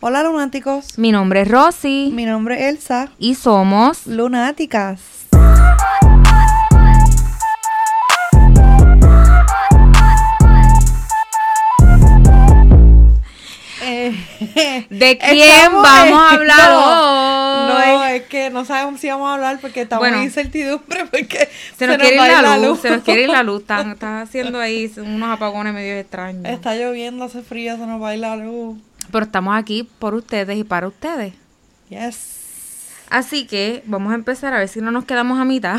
Hola lunáticos, Mi nombre es Rosy mi nombre es Elsa, y somos lunáticas. Eh, ¿De quién estamos vamos a hablar no, hoy? No, es que no sabemos si vamos a hablar porque estamos Bueno. en incertidumbre porque se nos, quiere ir la luz, se nos quiere ir la luz. Están, están haciendo ahí unos apagones medio extraños. Está lloviendo, hace frío, se nos va a ir la luz. Pero estamos aquí por ustedes y para ustedes. Yes. Así que vamos a empezar a ver si no nos quedamos a mitad.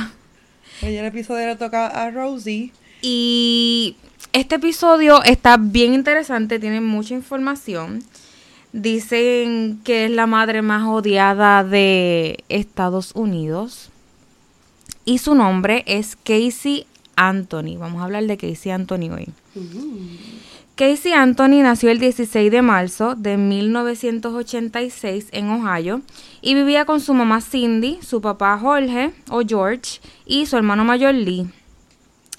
Hoy el episodio le toca a Rosie. Y este episodio está bien interesante, tiene mucha información. Dicen que es la madre más odiada de Estados Unidos. Y su nombre es Casey Anthony. Vamos a hablar de Casey Anthony hoy. Casey Anthony nació el 16 de marzo de 1986 en Ohio y vivía con su mamá Cindy, su papá Jorge o George y su hermano mayor Lee.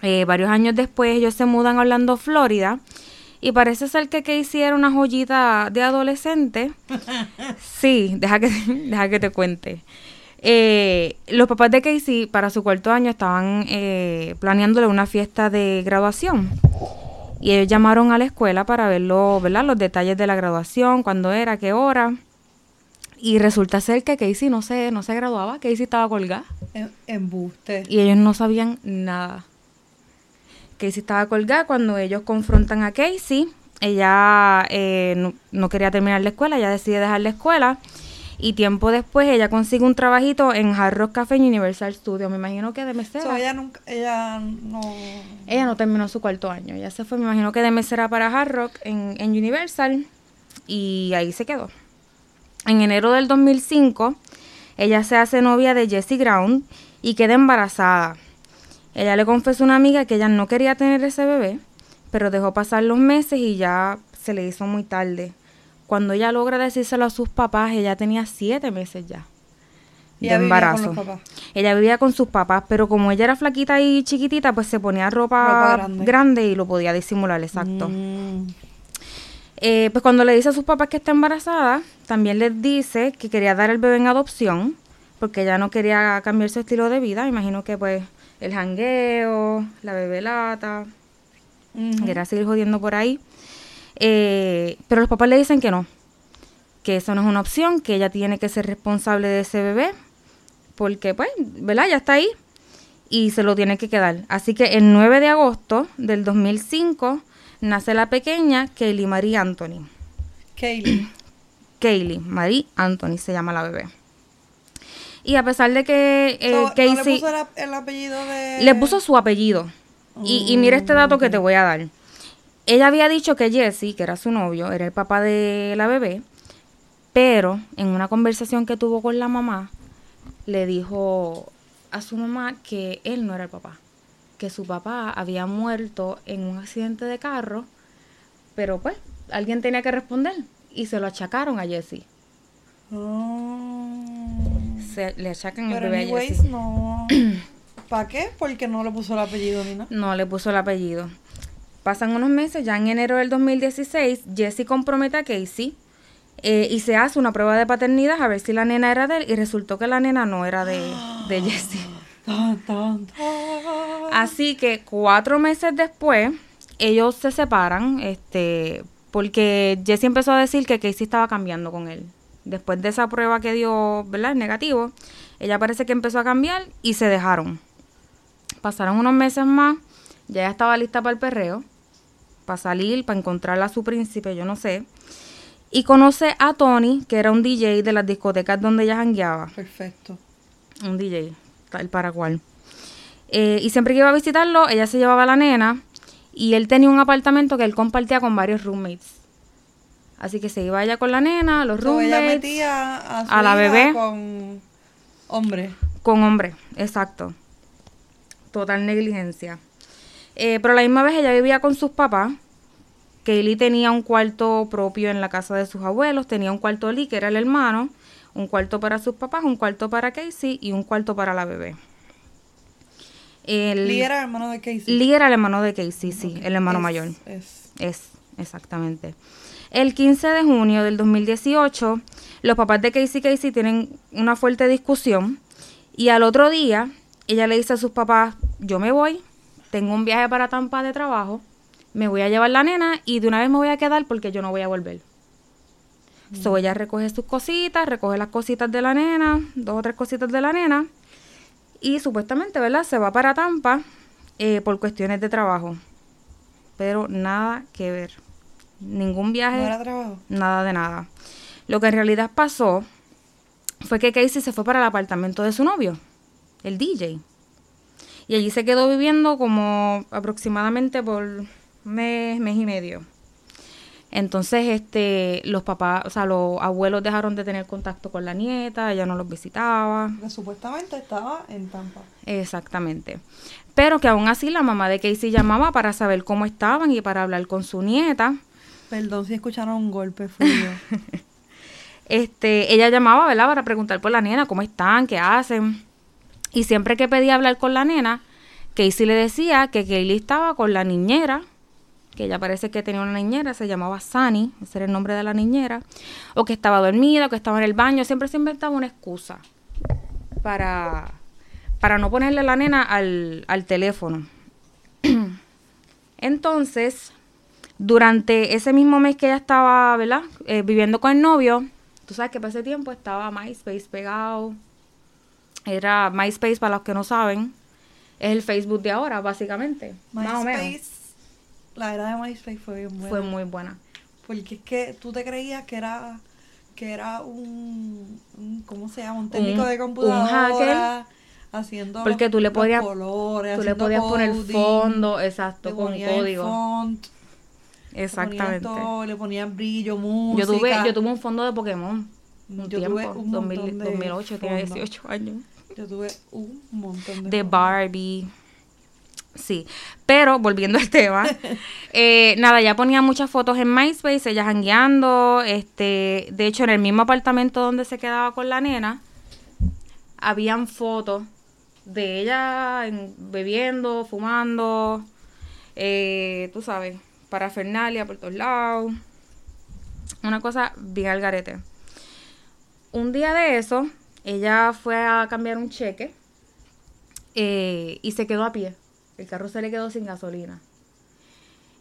Eh, varios años después ellos se mudan a Orlando, Florida. Y parece ser que Casey era una joyita de adolescente. Sí, deja que, deja que te cuente. Eh, los papás de Casey para su cuarto año estaban eh, planeándole una fiesta de graduación. Y ellos llamaron a la escuela para ver lo- ¿verdad? los detalles de la graduación, cuándo era, qué hora. Y resulta ser que Casey no se, no se graduaba, Casey estaba colgada. En, embuste. Y ellos no sabían nada. Casey estaba colgada cuando ellos confrontan a Casey. Ella eh, no, no quería terminar la escuela, ella decide dejar la escuela. Y tiempo después ella consigue un trabajito en Hard Rock Café en Universal Studios. Me imagino que de mesera. So, ella nunca, ella no. Ella no terminó su cuarto año. Ella se fue, me imagino que de mesera para Hard Rock en, en Universal. Y ahí se quedó. En enero del 2005, ella se hace novia de Jessie Ground y queda embarazada. Ella le confesó a una amiga que ella no quería tener ese bebé, pero dejó pasar los meses y ya se le hizo muy tarde. Cuando ella logra decírselo a sus papás, ella tenía siete meses ya de Ella vivía con embarazo. Ella vivía con sus papás, pero como ella era flaquita y chiquitita, pues se ponía ropa, Ropa grande. grande. y lo podía disimular, exacto. Mm. Eh, pues cuando le dice a sus papás que está embarazada, también les dice que quería dar el bebé en adopción, porque ella no quería cambiar su estilo de vida. Imagino que pues el jangueo, la bebelata, Ujú. quería seguir jodiendo por ahí. Eh, pero los papás le dicen que no, que eso no es una opción, que ella tiene que ser responsable de ese bebé, porque pues, ¿verdad? Ya está ahí y se lo tiene que quedar. Así que el 9 de agosto del 2005 nace la pequeña Kaylee Marie Anthony. Kaylee. Kaylee Marie Anthony se llama la bebé. Y a pesar de que eh, So, ¿no Casey le puso el, el apellido de. le puso su apellido. Y, y mira este dato que te voy a dar. Ella había dicho que Jesse, que era su novio, era el papá de la bebé, pero en una conversación que tuvo con la mamá, le dijo a su mamá que él no era el papá, que su papá había muerto en un accidente de carro, pero pues alguien tenía que responder y se lo achacaron a Jesse. Oh. Se le achacan el bebé a Jesse. no. ¿Para qué? Porque no le puso el apellido ni nada. No le puso el apellido. Pasan unos meses, ya en enero del 2016, Jesse compromete a Casey eh, y se hace una prueba de paternidad a ver si la nena era de él y resultó que la nena no era de, de Jesse. Así que cuatro meses después, ellos se separan, este, porque Jesse empezó a decir que Casey estaba cambiando con él. Después de esa prueba que dio, ¿verdad? Negativo, ella parece que empezó a cambiar y se dejaron. Pasaron unos meses más, ya ella estaba lista para el perreo, para salir, para encontrarla a su príncipe, yo no sé. Y conoce a Tony, que era un DJ de las discotecas donde ella jangueaba Perfecto. un DJ, tal para cual. Eh, y siempre que iba a visitarlo, ella se llevaba a la nena y él tenía un apartamento que él compartía con varios roommates. Así que se iba ella con la nena, los So, ella roommates, metía a, su a la bebé. con hombre. con hombre, exacto. Total negligencia. Eh, pero a la misma vez ella vivía con sus papás. Kaylee tenía un cuarto propio en la casa de sus abuelos, tenía un cuarto Lee, que era el hermano, un cuarto para sus papás, un cuarto para Casey y un cuarto para la bebé. El, Lee era hermano de Casey. Lee era el hermano de Casey, sí, el hermano Es- mayor. Es. Es, exactamente. El 15 de junio del 2018, los papás de Casey Casey tienen una fuerte discusión y al otro día ella le dice a sus papás, yo me voy, tengo un viaje para Tampa de trabajo, me voy a llevar la nena y de una vez me voy a quedar porque yo no voy a volver. So ella recoge sus cositas, recoge las cositas de la nena, dos o tres cositas de la nena, y supuestamente, ¿verdad? Se va para Tampa eh, por cuestiones de trabajo. Pero nada que ver. Ningún viaje. ¿No era trabajo? Nada de nada. Lo que en realidad pasó fue que Casey se fue para el apartamento de su novio, el DJ. Y allí se quedó viviendo como aproximadamente por mes, mes y medio. Entonces, este, los papás, o sea, los abuelos dejaron de tener contacto con la nieta, ella no los visitaba. Que supuestamente estaba en Tampa. Exactamente. Pero que aún así la mamá de Casey llamaba para saber cómo estaban y para hablar con su nieta. Perdón si escucharon un golpe, yo. Este, ella llamaba, ¿verdad? Para preguntar por la nena, cómo están, qué hacen. Y siempre que pedía hablar con la nena, Casey le decía que Kaylee estaba con la niñera, que ella parece que tenía una niñera, se llamaba Sunny, ese era el nombre de la niñera, o que estaba dormida, o que estaba en el baño, siempre se inventaba una excusa para, para no ponerle la nena al, al teléfono. Entonces, durante ese mismo mes que ella estaba, ¿verdad? Eh, viviendo con el novio, tú sabes que para ese tiempo estaba MySpace pegado. Era MySpace, para los que no saben, es el Facebook de ahora, básicamente. más o menos. La era de MySpace fue bien buena. Fue muy buena. Porque es que tú te creías que era que era un, un- ¿cómo se llama? Un técnico Un- de un computadora haciendo Porque los- tú le podías- colores, Tú le podías poner coding, fondo, exacto, le con código. font, le Exactamente. ponías todo, le ponían brillo, música. Yo tuve, yo tuve un fondo de Pokémon. Un Yo tiempo, tuve un 2000 montón de 2008, tenía fondos. 18 años. Yo tuve un montón de de. Barbie. Sí, pero volviendo al tema, eh, nada, ya ponía muchas fotos en MySpace, ella jangueando, este, de hecho en el mismo apartamento donde se quedaba con la nena, habían fotos de ella en- bebiendo, fumando, eh, tú sabes, parafernalia por todos lados, una cosa bien al garete. Un día de eso, ella fue a cambiar un cheque eh, y se quedó a pie. El carro se le quedó sin gasolina.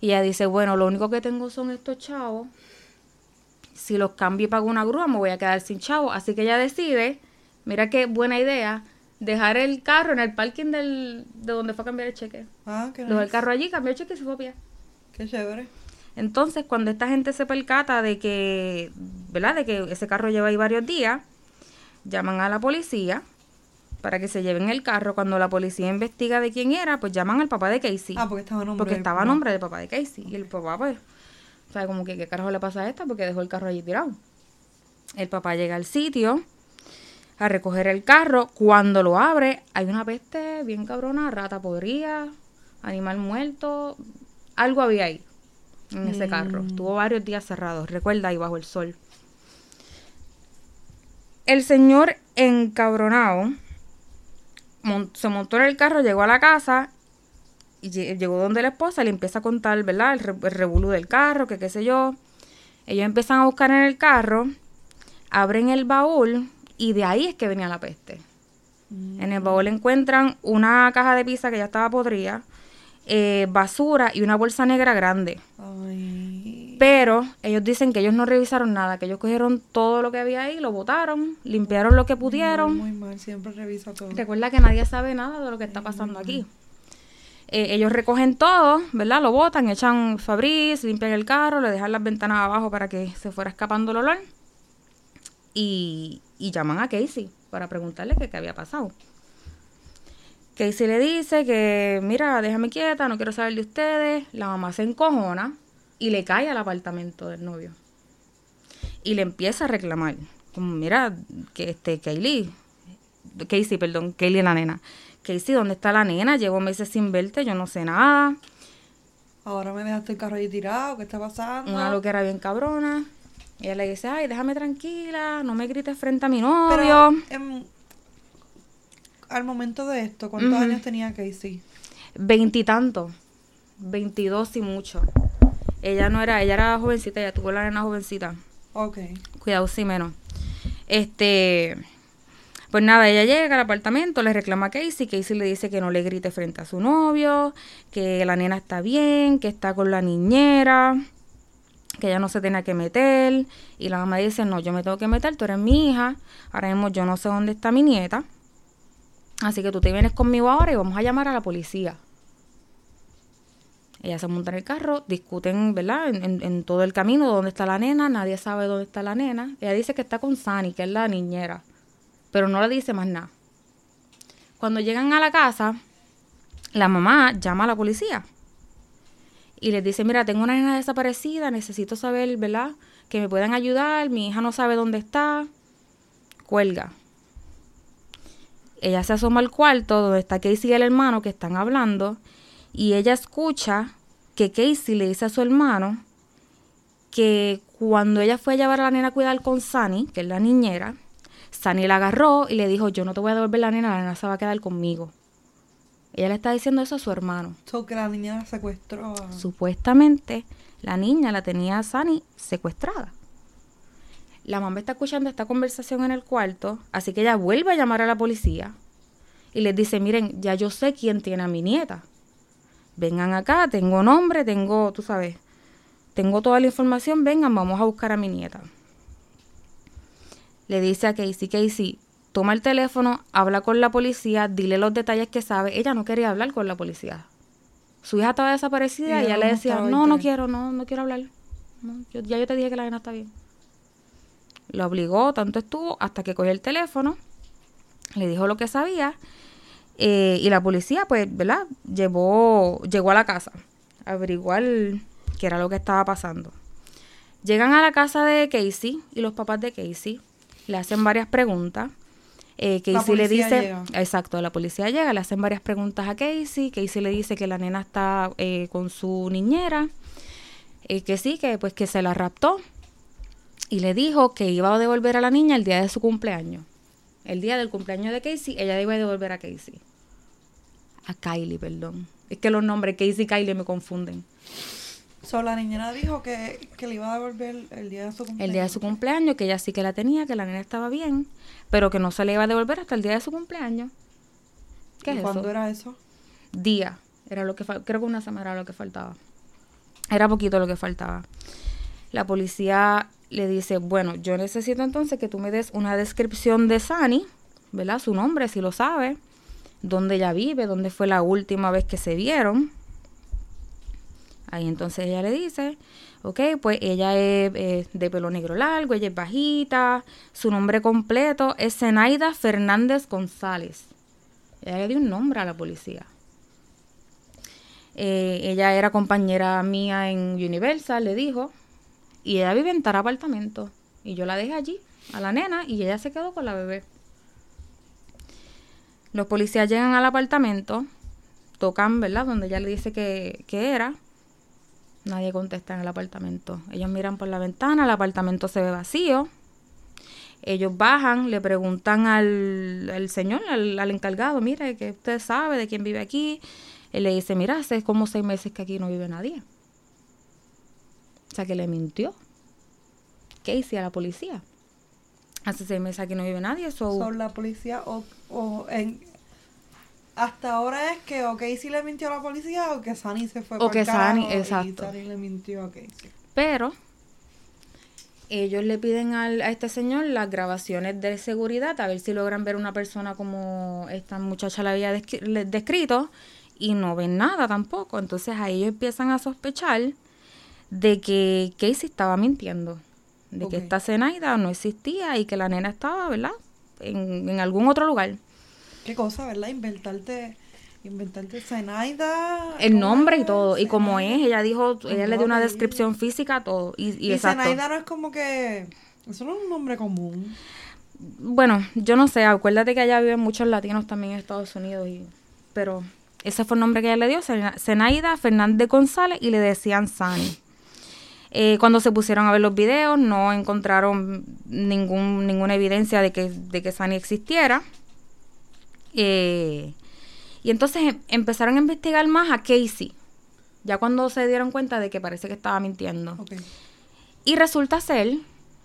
Y ella dice, bueno, lo único que tengo son estos chavos. Si los cambio y pago una grúa, me voy a quedar sin chavos. Así que ella decide, mira qué buena idea, dejar el carro en el parking del, de donde fue a cambiar el cheque. Ah, qué Dejó el carro allí, cambió el cheque y se fue a pie. Qué chévere. Entonces, cuando esta gente se percata de que, ¿verdad? De que ese carro lleva ahí varios días, llaman a la policía para que se lleven el carro. Cuando la policía investiga de quién era, pues llaman al papá de Casey. Ah, porque estaba a nombre porque del estaba a papá. nombre del papá de Casey. Y el papá, pues, sabe como que qué carajo le pasa a esta porque dejó el carro allí tirado. El papá llega al sitio a recoger el carro. Cuando lo abre, hay una peste bien cabrona, rata podrida, animal muerto. Algo había ahí, en ese carro. Mm. Estuvo varios días cerrado, recuerda, ahí bajo el sol. El señor encabronado mon- se montó en el carro, llegó a la casa y lle- llegó donde la esposa le empieza a contar, ¿verdad? El, re- el revolú del carro, que qué sé yo. Ellos empiezan a buscar en el carro, abren el baúl y de ahí es que venía la peste. Mm. En el baúl encuentran una caja de pizza que ya estaba podrida, eh, basura y una bolsa negra grande. Ay. Pero ellos dicen que ellos no revisaron nada, que ellos cogieron todo lo que había ahí, lo botaron, limpiaron lo que pudieron. Muy, muy mal, siempre revisa todo. Recuerda que nadie sabe nada de lo que está pasando aquí. Eh, ellos recogen todo, ¿verdad? Lo botan, echan Fabriz, limpian el carro, le dejan las ventanas abajo para que se fuera escapando el olor. Y, y llaman a Casey para preguntarle qué, qué había pasado. Casey le dice que, mira, déjame quieta, no quiero saber de ustedes. La mamá se encojona y le cae al apartamento del novio. Y le empieza a reclamar. Como, mira, que este, Kaylee, Casey, perdón, Kaylee la nena. Casey, ¿dónde está la nena? Llevo meses sin verte, yo no sé nada. Ahora me dejaste el carro ahí tirado, ¿qué está pasando? Una loquera bien cabrona. Ella le dice, ay, déjame tranquila, no me grites frente a mi Pero, novio. em, al momento de esto, ¿cuántos años tenía Casey? Veintitantos, veintidós y mucho. Ella no era, ella era jovencita, ella tuvo la nena jovencita. Ok. Cuidado, sí, menos. Este, pues nada, ella llega al apartamento, le reclama a Casey, Casey le dice que no le grite frente a su novio, que la nena está bien, que está con la niñera, que ella no se tenía que meter. Y la mamá dice, no, yo me tengo que meter, tú eres mi hija, ahora mismo yo no sé dónde está mi nieta. Así que tú te vienes conmigo ahora y vamos a llamar a la policía. Ella se monta en el carro, discuten, ¿verdad? En, todo el camino dónde está la nena, nadie sabe dónde está la nena. Ella dice que está con Sani, que es la niñera, pero no le dice más nada. Cuando llegan a la casa, la mamá llama a la policía y les dice, mira, tengo una nena desaparecida, necesito saber, ¿verdad? Que me puedan ayudar, mi hija no sabe dónde está. Cuelga. Ella se asoma al cuarto donde está Casey y el hermano que están hablando y ella escucha que Casey le dice a su hermano que cuando ella fue a llevar a la nena a cuidar con Sunny, que es la niñera, Sunny la agarró y le dijo, yo no te voy a devolver la nena, la nena se va a quedar conmigo. Ella le está diciendo eso a su hermano. So que la niña la secuestró. Supuestamente, la niña la tenía a Sunny secuestrada. La mamá está escuchando esta conversación en el cuarto, así que ella vuelve a llamar a la policía y les dice, miren, ya yo sé quién tiene a mi nieta vengan acá, tengo nombre, tengo, tú sabes, tengo toda la información, vengan, vamos a buscar a mi nieta. Le dice a Casey, Casey, toma el teléfono, habla con la policía, dile los detalles que sabe. Ella no quería hablar con la policía. Su hija estaba desaparecida y, ella le decía, no, no quiero, no, no quiero hablar. ya yo te dije que la nena está bien. Lo obligó, tanto estuvo, hasta que cogió el teléfono, le dijo lo que sabía eh, y la policía, pues, ¿verdad? Llevó, llegó a la casa a averiguar qué era lo que estaba pasando. Llegan a la casa de Casey y los papás de Casey le hacen varias preguntas. Eh, Casey le dice, exacto, la policía llega, le hacen varias preguntas a Casey. Casey le dice que la nena está eh, con su niñera, eh, que sí, que pues que se la raptó y le dijo que iba a devolver a la niña el día de su cumpleaños. El día del cumpleaños de Casey, ella iba a devolver a Casey a Kylie, perdón. Es que los nombres Casey y Kylie me confunden. So, la niñera dijo que, le iba a devolver el día de su cumpleaños. El día de su cumpleaños, que ella sí que la tenía, que la nena estaba bien, pero que no se le iba a devolver hasta el día de su cumpleaños. ¿Qué es ¿Cuándo era eso? Día. Era lo que creo que una semana era lo que faltaba. Era poquito lo que faltaba. La policía le dice, bueno, yo necesito entonces que tú me des una descripción de Sani, ¿verdad? Su nombre, si lo sabe dónde ella vive, dónde fue la última vez que se vieron. Ahí entonces ella le dice, ok, pues ella es de pelo negro largo, ella es bajita, su nombre completo es Zenaida Fernández González. Ella le dio un nombre a la policía. Eh, ella era compañera mía en Universal, le dijo, y ella vive en tal apartamento. Y yo la dejé allí, a la nena, y ella se quedó con la bebé. Los policías llegan al apartamento, tocan, ¿verdad? Donde ella le dice que, era. Nadie contesta en el apartamento. Ellos miran por la ventana, el apartamento se ve vacío. Ellos bajan, le preguntan al, señor, al, encargado, mire, que usted sabe de quién vive aquí. Él le dice, mira, hace como seis meses que aquí no vive nadie. O sea, que le mintió. ¿Qué hice a la policía? Hace seis meses aquí no vive nadie. Son la policía o, en, hasta ahora es que o Casey le mintió a la policía o que Sunny se fue o que Sunny, exacto. Y Sunny le mintió a Casey. Pero ellos le piden al, a este señor las grabaciones de seguridad a ver si logran ver una persona como esta muchacha la había descrito y no ven nada tampoco. Entonces ahí ellos empiezan a sospechar de que Casey estaba mintiendo de que esta Zenaida no existía y que la nena estaba, ¿verdad? En, en algún otro lugar. Qué cosa, ¿verdad? Inventarte inventarte Zenaida. El nombre y todo. Y como es, ella dijo, ella le dio una descripción física, todo. Y, y, y Zenaida no es como que. Eso no es un nombre común. Bueno, yo no sé. Acuérdate que allá viven muchos latinos también en Estados Unidos. Y, pero ese fue el nombre que ella le dio, Zenaida Fernández González, y le decían Sani. Eh, cuando se pusieron a ver los videos no encontraron ningún, ninguna evidencia de que, de que Sani existiera. Eh, y entonces em, empezaron a investigar más a Casey. Ya cuando se dieron cuenta de que parece que estaba mintiendo. Y resulta ser,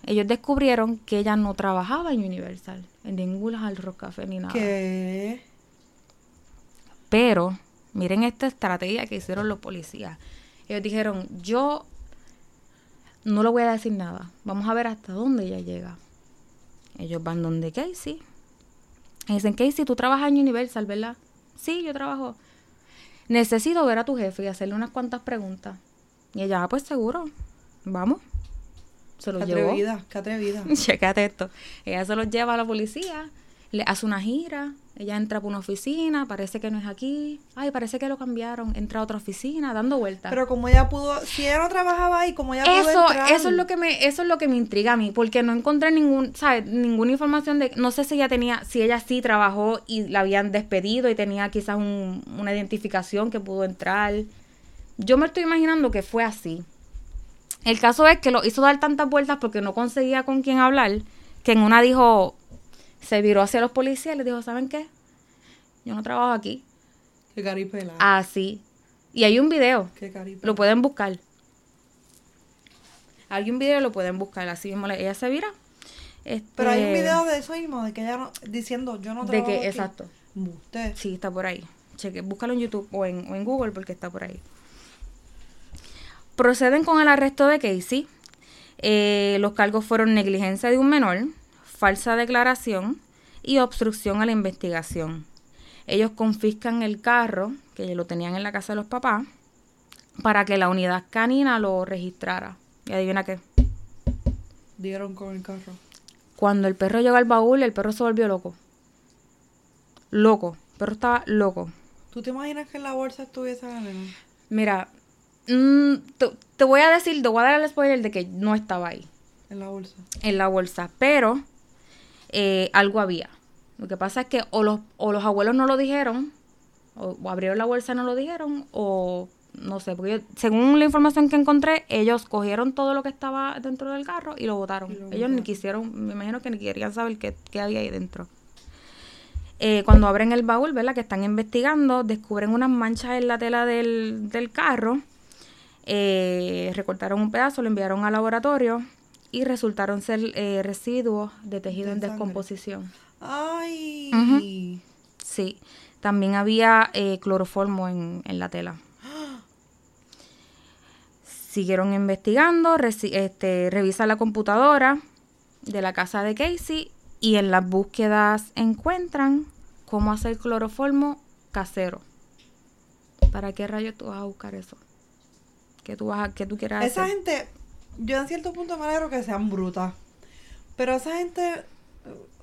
ellos descubrieron que ella no trabajaba en Universal, en ningún Hard Rock Café ni nada. ¿Qué? Pero, miren esta estrategia que hicieron los policías. Ellos dijeron, yo no le voy a decir nada. Vamos a ver hasta dónde ella llega. Ellos van donde Casey. Y dicen, Casey, tú trabajas en Universal, ¿verdad? Sí, yo trabajo. Necesito ver a tu jefe y hacerle unas cuantas preguntas. Y ella, ah, pues seguro. Vamos. Se Qué los llevó. atrevida, qué atrevida. Esto. Ella se los lleva a la policía, le hace una gira, ella entra por una oficina, parece que no es aquí. Ay, parece que lo cambiaron. Entra a otra oficina, dando vueltas. Pero como ella pudo, si ella no trabajaba ahí, como ella pudo Eso, entrar. eso es lo que me, eso es lo que me intriga a mí, porque no encontré ningún, ¿sabes? ninguna información de, no sé si ella tenía, si ella sí trabajó y la habían despedido y tenía quizás un- una identificación que pudo entrar. Yo me estoy imaginando que fue así. El caso es que lo hizo dar tantas vueltas porque no conseguía con quién hablar, que en una dijo, se viró hacia los policías y les dijo, ¿saben qué? Yo no trabajo aquí. Qué caripela. Así. Y hay un video. Qué caripela. Lo pueden buscar. Hay un video, lo pueden buscar. Así mismo ella se vira. Este, Pero hay un video de eso mismo, de que ella no, diciendo, yo no De trabajo que, aquí. exacto. Usted. Sí, está por ahí. Cheque, búscalo en YouTube o en, o en Google porque está por ahí. Proceden con el arresto de Casey. Eh, los cargos fueron negligencia de un menor, falsa declaración y obstrucción a la investigación. Ellos confiscan el carro, que lo tenían en la casa de los papás, para que la unidad canina lo registrara. Y adivina qué. Dieron con el carro. Cuando el perro llegó al baúl, el perro se volvió loco. Loco. El perro estaba loco. ¿Tú te imaginas que en la bolsa estuviese la nena? Mira, mm, te, te voy a decir, te voy a dar el spoiler de que no estaba ahí, En la bolsa. en la bolsa, pero eh, algo había. Lo que pasa es que o los, o los abuelos no lo dijeron, o, o abrieron la bolsa y no lo dijeron, o no sé, porque yo- según la información que encontré, ellos cogieron todo lo que estaba dentro del carro y lo botaron. Y lo ellos ni quisieron, me imagino que ni querían saber qué, qué había ahí dentro. Eh, cuando abren el baúl, ¿verdad? Que están investigando, descubren unas manchas en la tela del, del carro. Eh, recortaron un pedazo, lo enviaron al laboratorio y resultaron ser eh, residuos de tejido De en sangre. descomposición. Ay. Sí, también había eh, cloroformo en, en la tela. Siguieron investigando, este, revisan la computadora de la casa de Casey y en las búsquedas encuentran cómo hacer cloroformo casero. ¿Para qué rayos tú vas a buscar eso? ¿Qué tú, vas a, qué tú Esa hacer? gente, yo en cierto punto me alegro que sean brutas. Pero esa gente,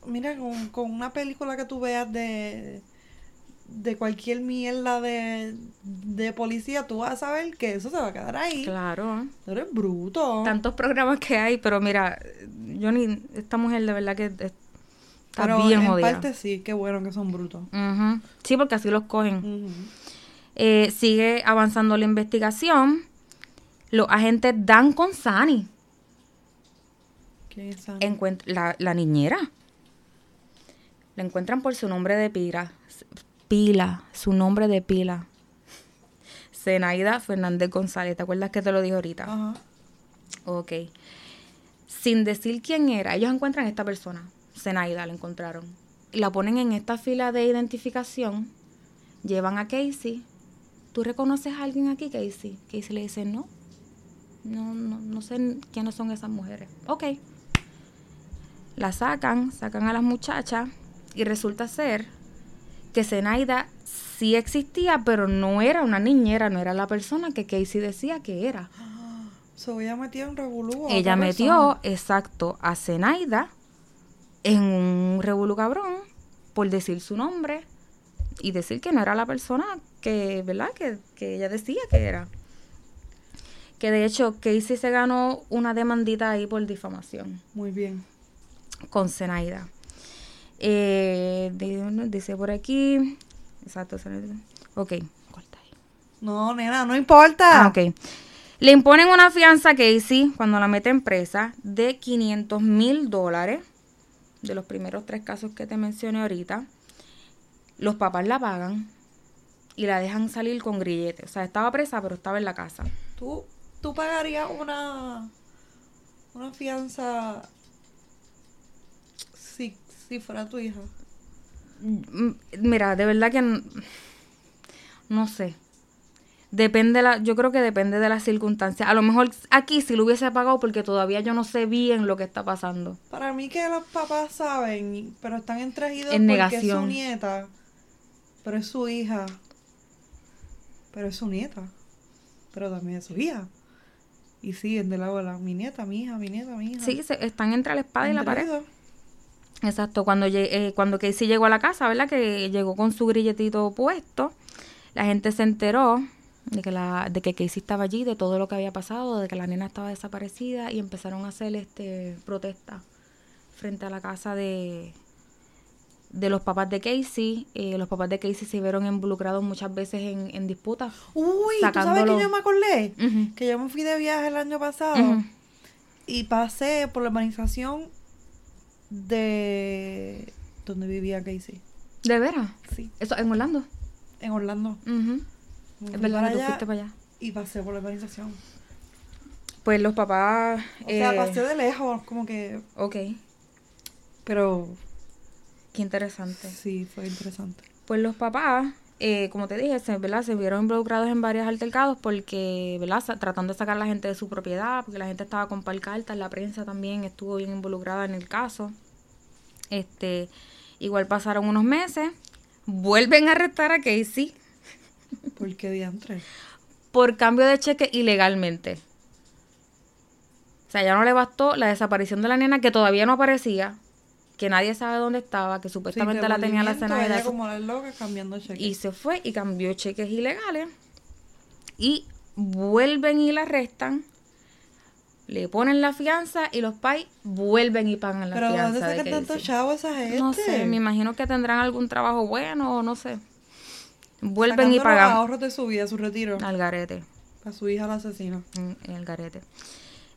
mira, con, con una película que tú veas de, de cualquier mierda de, de policía, tú vas a saber que eso se va a quedar ahí. Claro. Tú eres bruto. Tantos programas que hay, pero mira, yo ni, esta mujer de verdad que es- está Pero bien en jodida. parte sí, qué bueno que son brutos. Sí, porque así los cogen. Eh, sigue avanzando la investigación. Los agentes dan con Sani. ¿Quién es? Encuent- la, la niñera. La encuentran por su nombre de pila. Pila, su nombre de pila. Zenaida Fernández González. ¿Te acuerdas que te lo dije ahorita? Ajá. Ok. Sin decir quién era, ellos encuentran a esta persona. Zenaida la encontraron. La ponen en esta fila de identificación. Llevan a Casey. ¿Tú reconoces a alguien aquí, Casey? Casey le dice, no. No, no, no sé quiénes son esas mujeres. Ok. La sacan, sacan a las muchachas y resulta ser que Zenaida sí existía, pero no era una niñera, no era la persona que Casey decía que era. So, ella metió en revolú. Ella metió, persona. exacto, a Zenaida en un revolú cabrón por decir su nombre y decir que no era la persona que, ¿verdad? Que, que ella decía que era. Que de hecho Casey se ganó una demandita ahí por difamación Muy bien. con Zenaida. Eh, di- dice por aquí. Exacto. Zenaida. Ok, corta ahí. No, nena, no importa. Ah, ok. Le imponen una fianza a Casey cuando la meten presa de 500 mil dólares de los primeros tres casos que te mencioné ahorita. Los papás la pagan. y la dejan salir con grillete. O sea, estaba presa, pero estaba en la casa. ¿Tú, tú pagarías una, una fianza si, si fuera tu hija? Mm, Mira, de verdad que no sé. Depende la, yo creo que depende de las circunstancias. A lo mejor aquí sí lo hubiese pagado porque todavía yo no sé bien lo que está pasando. Para mí que los papás saben, pero están entregidos En porque es su nieta, pero es su hija. Pero es su nieta. Pero también es su hija. Y siguen de lado a lado, mi nieta, mi hija, mi nieta, mi hija. Sí, se- están entre la espada y la pared. Exacto, cuando, eh, cuando Casey llegó a la casa, ¿verdad? Que llegó con su grilletito puesto, la gente se enteró de que, la, de que Casey estaba allí, de todo lo que había pasado, de que la nena estaba desaparecida y empezaron a hacer este protesta frente a la casa de, de los papás de Casey. Eh, los papás de Casey se vieron involucrados muchas veces en, en disputas. Uy, ¿tú sabes Sacándolo. que yo me acordé? Que yo me fui de viaje el año pasado y pasé por la urbanización de donde vivía Casey. ¿De veras? Sí, Eso en Orlando. en Orlando. Me Es verdad que tú fuiste para allá. Y pasé por la urbanización. Pues los papás... O sea, eh, pasé de lejos, como que... Ok, Pero qué interesante. sí, fue interesante. Pues los papás, eh, como te dije, se, ¿verdad? se vieron involucrados en varios altercados porque, ¿verdad? Tratando de sacar a la gente de su propiedad, porque la gente estaba con palcartas, la prensa también estuvo bien involucrada en el caso. Este, igual pasaron unos meses, vuelven a arrestar a Casey ¿Por qué diantre? por cambio de cheque ilegalmente. O sea, ya no le bastó la desaparición de la nena que todavía no aparecía, que nadie sabe dónde estaba, que supuestamente Sí, la tenía la cena ella la- como la loca cambiando cheques. y se fue y cambió cheques ilegales y vuelven y la arrestan le ponen la fianza y los pais vuelven y pagan la Pero ¿de fianza dónde de sacan tanto Casey. chavo esa gente? no sé me imagino que tendrán algún trabajo bueno o no sé vuelven y Sacando los pagan ahorros de su vida, su retiro. al garete A su hija la asesina. en, en el garete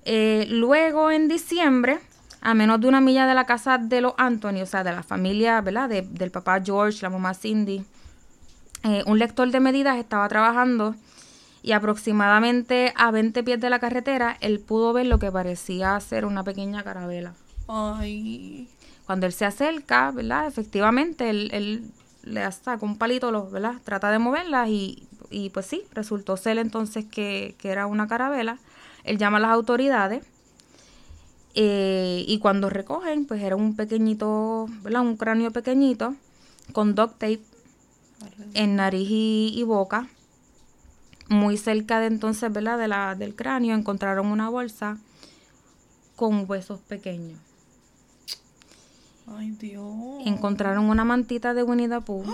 Eh, luego en diciembre a menos de una milla de la casa de los Anthony, o sea, de la familia, ¿verdad? De- del papá George, la mamá Cindy, eh, un lector de medidas estaba trabajando y aproximadamente a 20 pies de la carretera él pudo ver lo que parecía ser una pequeña carabela. Ay. Cuando él se acerca, ¿verdad? Efectivamente, él, él le saca un palito, lo- ¿verdad? Trata de moverla y, y pues sí, resultó ser entonces que, que era una carabela. Él llama a las autoridades eh, y cuando recogen, pues era un pequeñito, ¿verdad? Un cráneo pequeñito con duct tape en nariz y, y boca. Muy cerca de entonces, ¿verdad? De la, del cráneo encontraron una bolsa con huesos pequeños. Ay, Dios. Encontraron una mantita de Winnie the Pooh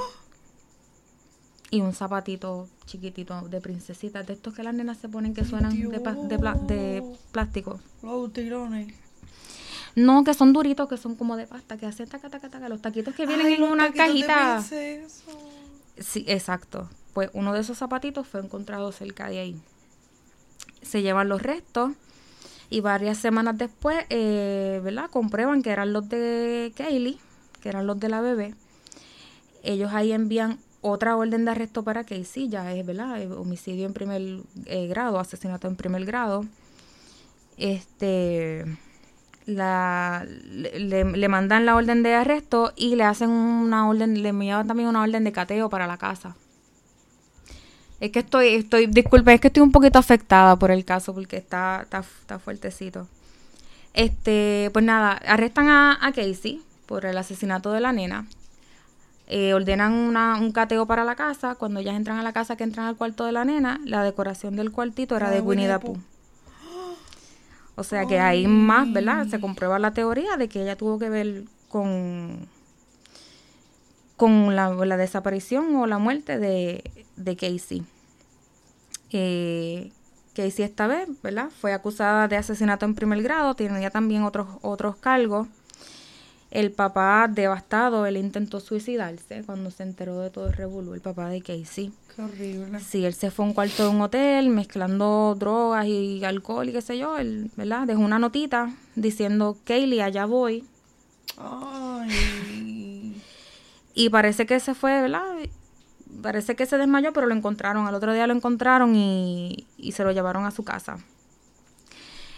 y un zapatito chiquitito de princesita, de estos que las nenas se ponen que suenan de, pa- de pla- de Dios. plástico. Los tirones. No, que son duritos, que son como de pasta, que hacen taca, taca, taca, los taquitos que vienen Ay, en una de cajita. princesa. Sí, exacto. Pues uno de esos zapatitos fue encontrado cerca de ahí. Se llevan los restos y varias semanas después, eh, ¿verdad? Comprueban que eran los de Kaylee, que eran los de la bebé. Ellos ahí envían otra orden de arresto para Casey, ya es, ¿verdad? Eh, Homicidio en primer eh, grado, asesinato en primer grado. Este, la, le, mandan la orden de arresto y le hacen una orden, le envían también una orden de cateo para la casa. Es que estoy, estoy, disculpe, es que estoy un poquito afectada por el caso porque está, está, está fuertecito. Este, pues nada, arrestan a, a Casey por el asesinato de la nena. Eh, ordenan una, un cateo para la casa. Cuando ellas entran a la casa, que entran al cuarto de la nena, la decoración del cuartito era Era de Winnie the Pooh. O sea que ahí más, ¿verdad? Se comprueba la teoría de que ella tuvo que ver con, con la, la desaparición o la muerte de, de Casey. Eh, Casey esta vez, ¿verdad? Fue acusada de asesinato en primer grado, tenía también otros, otros cargos. El papá devastado, él intentó suicidarse cuando se enteró de todo el revolú, el papá de Casey. Qué horrible. Sí, él se fue a un cuarto de un hotel mezclando drogas y alcohol y qué sé yo, él, ¿verdad? Dejó una notita diciendo, Kaylee, allá voy. Ay. Y parece que se fue, ¿verdad? parece que se desmayó, pero lo encontraron. Al otro día lo encontraron y, y se lo llevaron a su casa.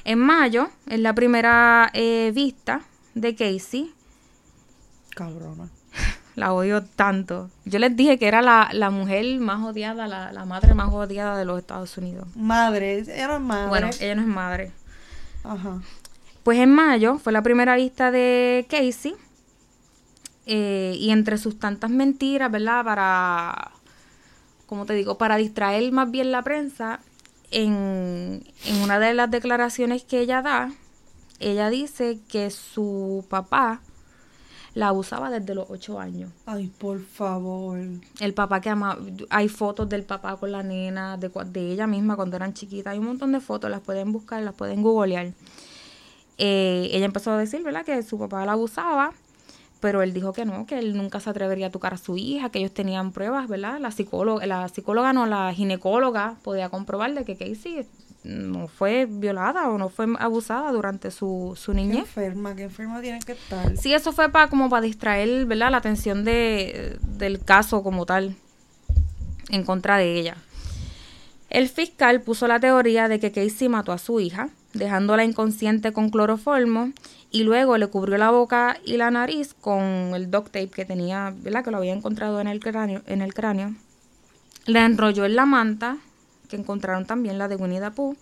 En mayo, en la primera eh, vista de Casey. Cabrona. La odio tanto. Yo les dije que era la, la mujer más odiada, la, la, madre más odiada de los Estados Unidos. Madre, es madre. Bueno, ella no es madre. Ajá. Pues en mayo fue la primera vista de Casey. Eh, y entre sus tantas mentiras, ¿verdad? Para, como te digo, para distraer más bien la prensa, en, en una de las declaraciones que ella da, ella dice que su papá la abusaba desde los ocho años. Ay, por favor. El papá que ama, hay fotos del papá con la nena, de, de ella misma cuando eran chiquitas, hay un montón de fotos, las pueden buscar, las pueden googlear. Eh, ella empezó a decir, ¿verdad?, que su papá la abusaba, pero él dijo que no, que él nunca se atrevería a tocar a su hija, que ellos tenían pruebas, ¿verdad? La psicóloga, la psicóloga no, la ginecóloga podía comprobar de que Casey no fue violada o no fue abusada durante su, su niñez. Qué enferma, qué enferma tiene que estar. Sí, eso fue para como para distraer, ¿verdad? La atención de, del caso como tal en contra de ella. El fiscal puso la teoría de que Casey mató a su hija, dejándola inconsciente con cloroformo y luego le cubrió la boca y la nariz con el duct tape que tenía, ¿verdad? Que lo había encontrado en el cráneo, en el cráneo. La enrolló en la manta que encontraron también la de Winnie the Pooh,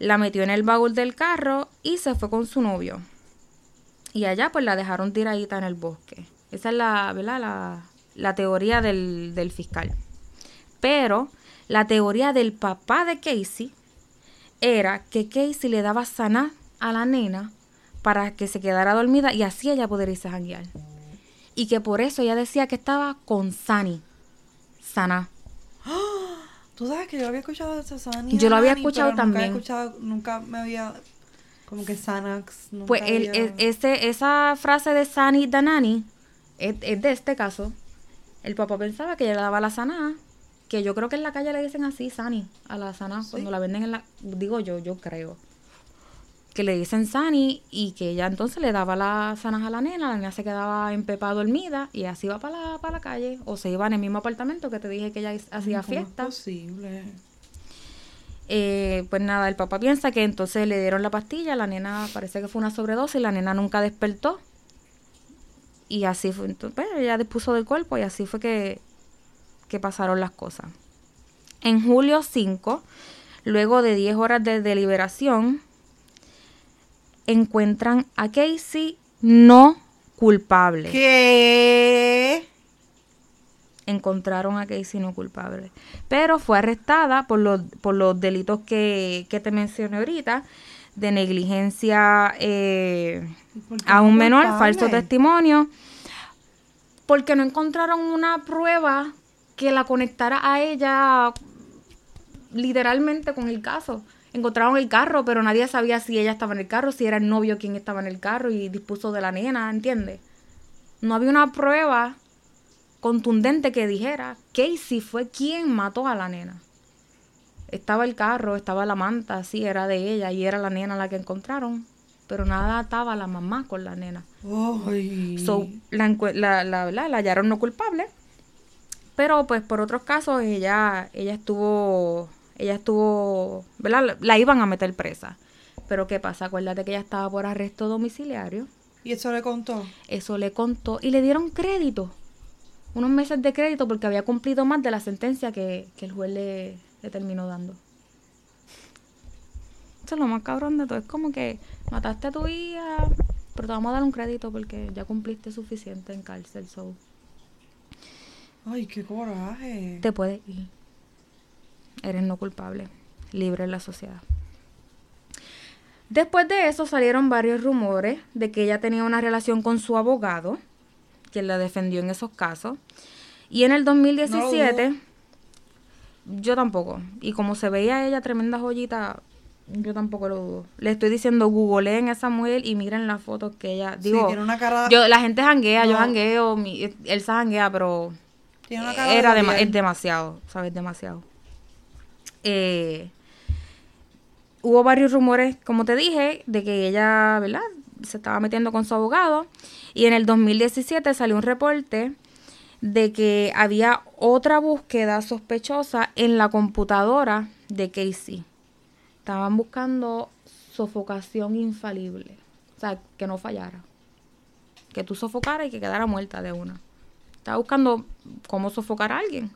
la metió en el baúl del carro y se fue con su novio. Y allá pues la dejaron tiradita en el bosque. Esa es la, ¿verdad? la, la teoría del, del fiscal. Pero la teoría del papá de Casey era que Casey le daba sana a la nena para que se quedara dormida y así ella poder irse a janguear. Y que por eso ella decía que estaba con Sani. Sana. Tú sabes que yo había escuchado de Sani. Yo lo había Nani, escuchado pero también. Nunca, he escuchado, nunca me había. Como que. Nunca Pues el, había- ese, esa frase de Sani Danani es, es de este caso. El papá pensaba que ella le daba la sana. Que yo creo que en la calle le dicen así, Sani, a la sana, cuando la venden en la... Digo yo, yo creo. Que le dicen Sani y que ella entonces le daba las sanas a la nena, la nena se quedaba en pepa dormida y así iba para la, para la calle. O se iba en el mismo apartamento que te dije que ella hacía ¿Cómo es fiesta. posible? Eh, pues nada, el papá piensa que entonces le dieron la pastilla, la nena parece que fue una sobredosis, la nena nunca despertó. Y así fue, entonces, pues, ella dispuso del cuerpo y así fue que, que pasaron las cosas. En julio 5, luego de 10 horas de deliberación, encuentran a Casey no culpable. ¿Qué? encontraron a Casey no culpable. Pero fue arrestada por los, por los delitos que, que te mencioné ahorita, de negligencia eh, ¿Por qué a un menor, culpable? falso testimonio, porque no encontraron una prueba que la conectara a ella literalmente con el caso. Encontraron el carro, pero nadie sabía si ella estaba en el carro, si era el novio quien estaba en el carro y dispuso de la nena, ¿entiendes? No había una prueba contundente que dijera Casey fue quien mató a la nena. Estaba el carro, estaba la manta, sí, era de ella y era la nena la que encontraron, pero nada ataba a la mamá con la nena. Ay. So, la, la, la, la hallaron no culpable, pero pues por otros casos ella, ella estuvo, ella estuvo, ¿verdad? La, iban a meter presa. Pero ¿qué pasa? Acuérdate que ella estaba por arresto domiciliario. ¿Y eso le contó? Eso le contó y le dieron crédito. Unos meses de crédito porque había cumplido más de la sentencia que, que el juez le, le terminó dando. Eso es lo más cabrón de todo. Es como que mataste a tu hija, pero te vamos a dar un crédito porque ya cumpliste suficiente en cárcel. So, Ay, qué coraje. te puedes ir. Eres no culpable. Libre en la sociedad. Después de eso salieron varios rumores de que ella tenía una relación con su abogado, quien la defendió en esos casos. Y en el 2017, yo tampoco. Y como se veía ella tremenda joyita, yo tampoco lo dudo. Le estoy diciendo, googleen a esa mujer y miren las fotos que ella... Sí, Digo, tiene una cara. yo, la gente janguea, yo No. jangueo, mi, Elsa janguea, pero tiene una cara era de dema- es demasiado, ¿sabes? Demasiado. Eh, hubo varios rumores, como te dije, de que ella, ¿verdad? Se estaba metiendo con su abogado. Y en el 2017 salió un reporte de que había otra búsqueda sospechosa en la computadora de Casey. Estaban buscando sofocación infalible. O sea, que no fallara. Que tú sofocaras y que quedara muerta de una. Estaba buscando cómo sofocar a alguien.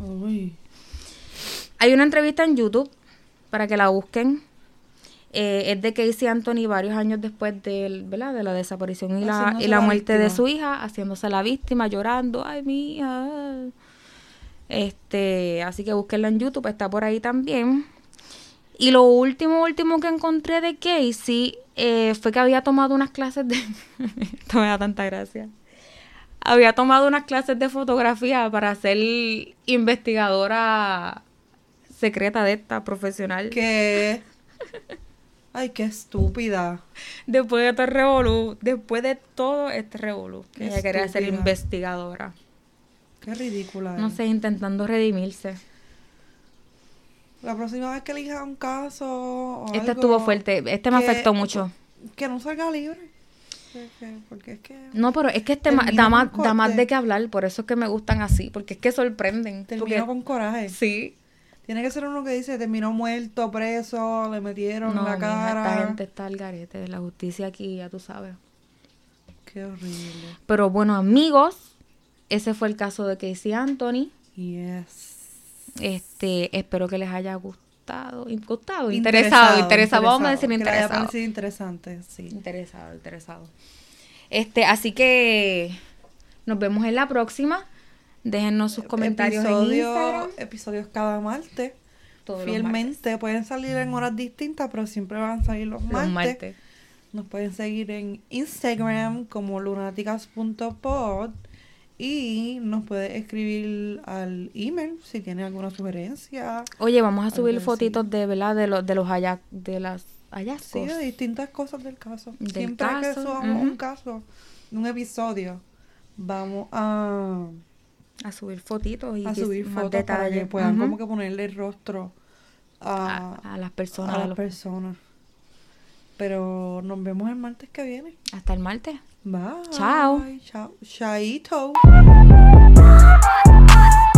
Uy. Hay una entrevista en YouTube para que la busquen. Eh, es de Casey Anthony varios años después de, ¿verdad? de la desaparición y la, y la la muerte de su hija, haciéndose la víctima, llorando, ay mía. Este, así que búsquenla en YouTube, está por ahí también. Y lo último, último que encontré de Casey eh, fue que había tomado unas clases de... Esto me da tanta gracia. Había tomado unas clases de fotografía para ser investigadora secreta de esta profesional. ¿Qué? Ay, qué estúpida. Después de este revolú, después de todo este revolú, que ella quería ser investigadora. Qué ridícula. No es. sé, intentando redimirse. La próxima vez que elija un caso o Este algo estuvo fuerte, este me que- afectó mucho. Que no salga libre. Que- que- Porque es que No, pero es que este ma- Termina da más, da más de qué hablar, por eso es que me gustan así, porque es que sorprenden. terminó porque- con coraje. Sí. Tiene que ser uno que dice terminó muerto, preso, le metieron No, en la mija, cara. esta gente está al garete, la justicia aquí, ya tú sabes. Qué horrible. Pero bueno, amigos, ese fue el caso de Casey Anthony. Yes. Este, espero que les haya gustado, gustado, interesado, interesado, vamos a decir Que le haya interesado. parecido interesante, sí. Interesado, interesado. Este, así que nos vemos en la próxima. Déjennos sus comentarios en Episodio- Instagram. Episodios cada martes. Todos Fielmente. Pueden salir en horas distintas, pero siempre van a salir los Los martes. martes. Nos pueden seguir en Instagram como lunáticas.pod y nos puede escribir al email si tiene alguna sugerencia. Oye, vamos a subir fotitos de, ¿verdad? De los de los halla- de las Sí, hallazgos. de distintas cosas del caso. Del Siempre que subamos un caso, un episodio, vamos a, a subir fotitos y a subir más fotos para que detalles. puedan como que ponerle el rostro a, a, a las personas. a a las los- personas. Pero nos vemos el martes que viene. Hasta el martes. Bye. Chao. Chao. Chaito.